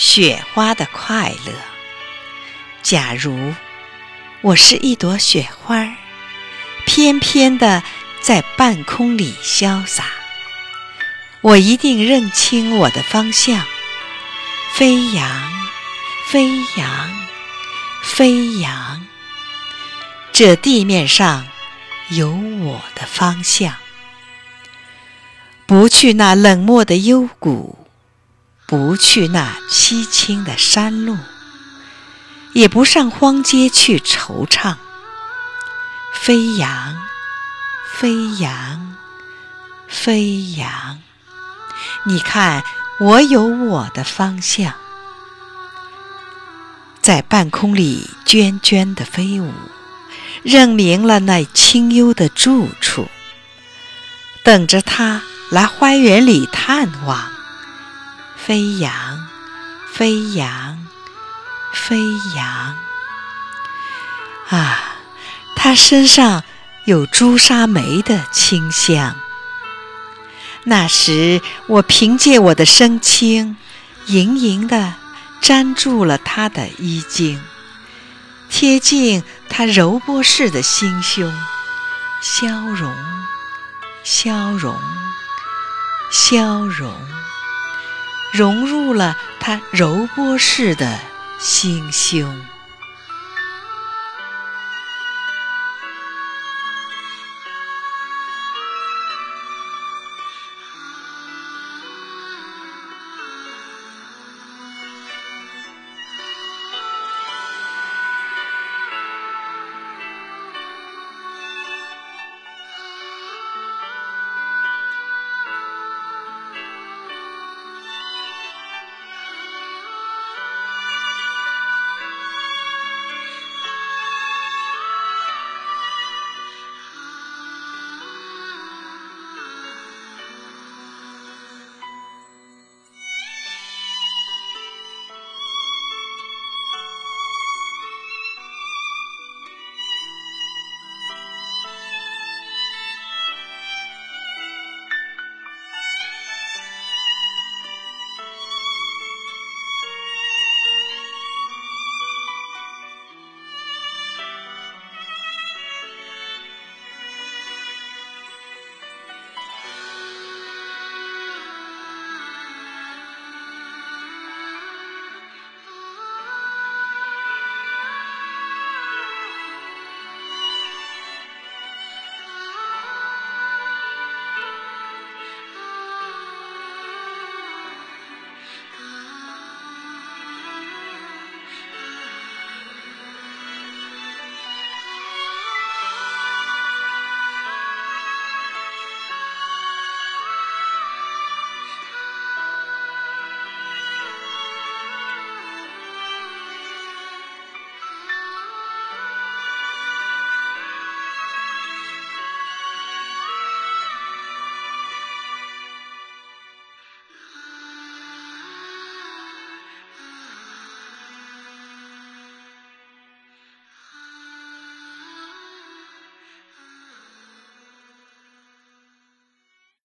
雪花的快乐。假如我是一朵雪花，翩翩的在半空里潇洒，我一定认清我的方向，飞扬，飞扬，飞扬。这地面上有我的方向，不去那冷漠的幽谷。不去那凄清的山路，也不上荒街去惆怅。飞扬，飞扬，飞扬！你看，我有我的方向，在半空里涓涓的飞舞，认明了那清幽的住处，等着他来花园里探望。飞扬，飞扬，飞扬！啊，它身上有朱砂梅的清香。那时，我凭借我的身轻，盈盈地粘住了他的衣襟，贴近他柔波似的心胸，消融，消融，消融。融入了他柔波似的心胸。